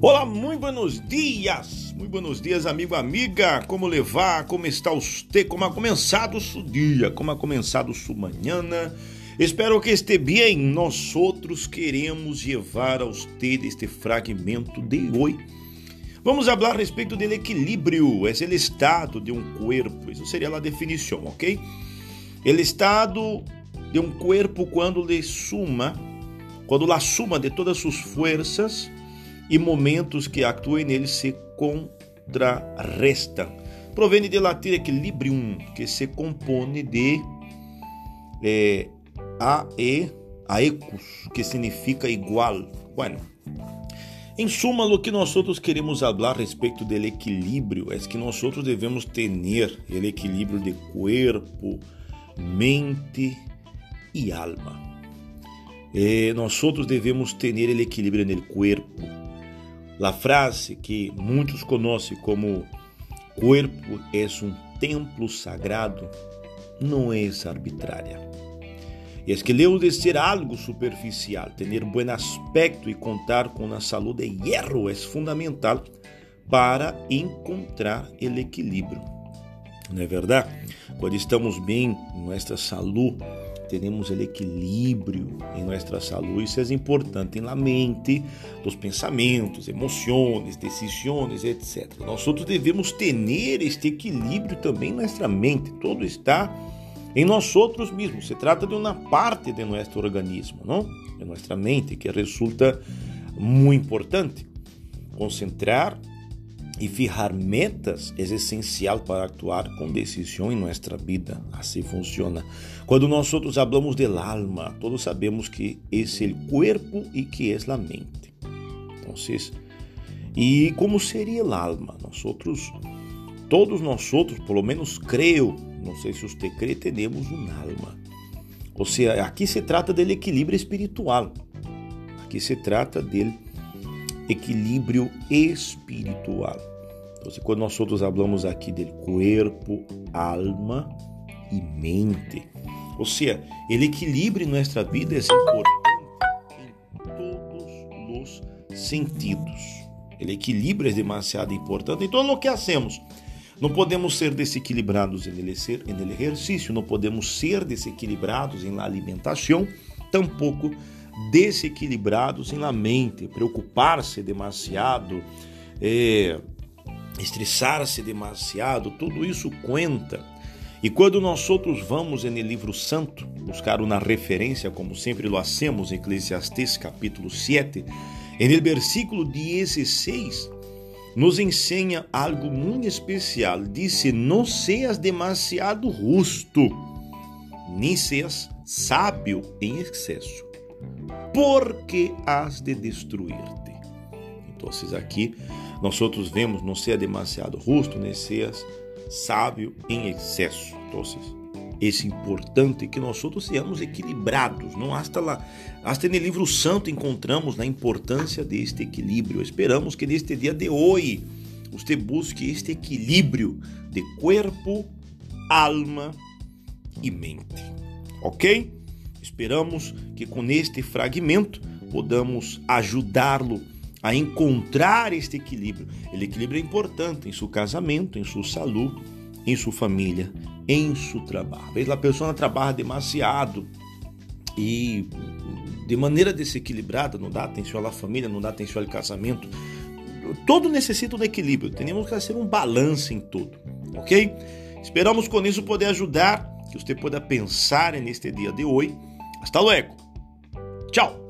Olá, muito buenos dias, muito buenos dias, amigo, amiga. Como levar? Como está você? Como ha começado o seu dia? Como ha começado sua manhã? Espero que esteja bem. Nós outros queremos levar a você este fragmento de hoje. Vamos falar a respeito do equilíbrio, é o estado de um corpo. Isso seria a definição, ok? O estado de um corpo quando lhe suma, quando la suma de todas suas forças e momentos que atuem nele se contrarrestam. Provém de latim equilibrium, que se compõe de é, a e aecus, que significa igual. Bueno, em suma, o que nós outros queremos falar a respeito do equilíbrio é que nós outros devemos ter o equilíbrio de corpo, mente e alma. E nós outros devemos ter o equilíbrio no corpo, a frase que muitos conhecem como corpo é um templo sagrado não é arbitrária. E que lejos de ser algo superficial, ter bom aspecto e contar com a saúde de hierro é fundamental para encontrar o equilíbrio. Não é verdade? Quando estamos bem em nossa saúde, temos o equilíbrio em nossa saúde. Isso é importante na mente, dos pensamentos, emoções, decisões, etc. Nós outros devemos ter este equilíbrio também em nossa mente. Todo está em nós outros mesmos. Se trata de uma parte de nosso organismo, não? De nossa mente, que resulta muito importante. Concentrar e fijar metas é essencial para actuar com decisão em nossa vida. Assim funciona. Quando nós outros falamos del alma, todos sabemos que é o corpo e que é a mente. Então, e como seria o alma? Nós outros, todos nós outros, pelo menos creio, não sei se você crê, temos um alma. Ou seja, aqui se trata do equilíbrio espiritual. Aqui se trata dele equilíbrio espiritual. Então, quando nós outros falamos aqui dele corpo, alma e mente, ou seja, ele equilíbrio em nossa vida é importante em todos os sentidos. Ele equilíbrio é demasiado importante em todo o que hacemos. Não podemos ser desequilibrados em exercício, não podemos ser desequilibrados em alimentação, tampouco desequilibrados la mente, preocupar-se demasiado, é, estressar-se demasiado, tudo isso conta. E quando nós outros vamos no livro santo buscar uma referência, como sempre lo hacemos em Eclesiastes capítulo 7, no versículo 16, nos ensina algo muito especial. Disse: Não seas demasiado justo, nem seas sábio em excesso porque has de destruir-te. Então, aqui, nós outros vemos não ser demasiado justo, nem ser sábio em excesso. Então, é importante que nós outros sejamos equilibrados. Não hasta lá, hasta no livro santo encontramos a importância deste equilíbrio. Esperamos que neste dia de hoje você busque este equilíbrio de corpo, alma e mente. Ok? Esperamos que com este fragmento podamos ajudá-lo a encontrar este equilíbrio. O equilíbrio é importante em seu casamento, em sua saúde, em sua família, em seu trabalho. Às vezes a pessoa trabalha demasiado e de maneira desequilibrada, não dá atenção à família, não dá atenção ao casamento. Todo necessita de equilíbrio. Temos que fazer um balanço em tudo, ok? Esperamos com isso poder ajudar, que você possa pensar neste dia de hoje Hasta luego. Chao.